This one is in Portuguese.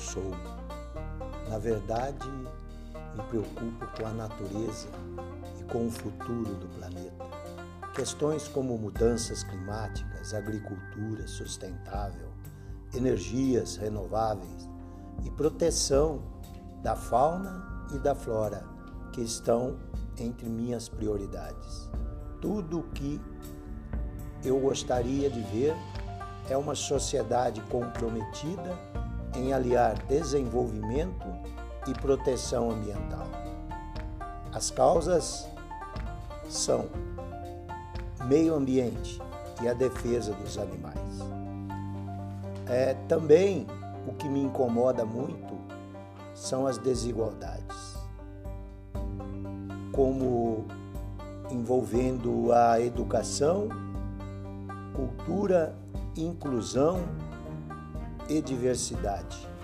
sou. Na verdade, me preocupo com a natureza e com o futuro do planeta. Questões como mudanças climáticas, agricultura sustentável, energias renováveis e proteção da fauna e da flora que estão entre minhas prioridades. Tudo o que eu gostaria de ver é uma sociedade comprometida em aliar desenvolvimento e proteção ambiental. As causas são meio ambiente e a defesa dos animais. É também o que me incomoda muito são as desigualdades, como envolvendo a educação, cultura, inclusão e diversidade.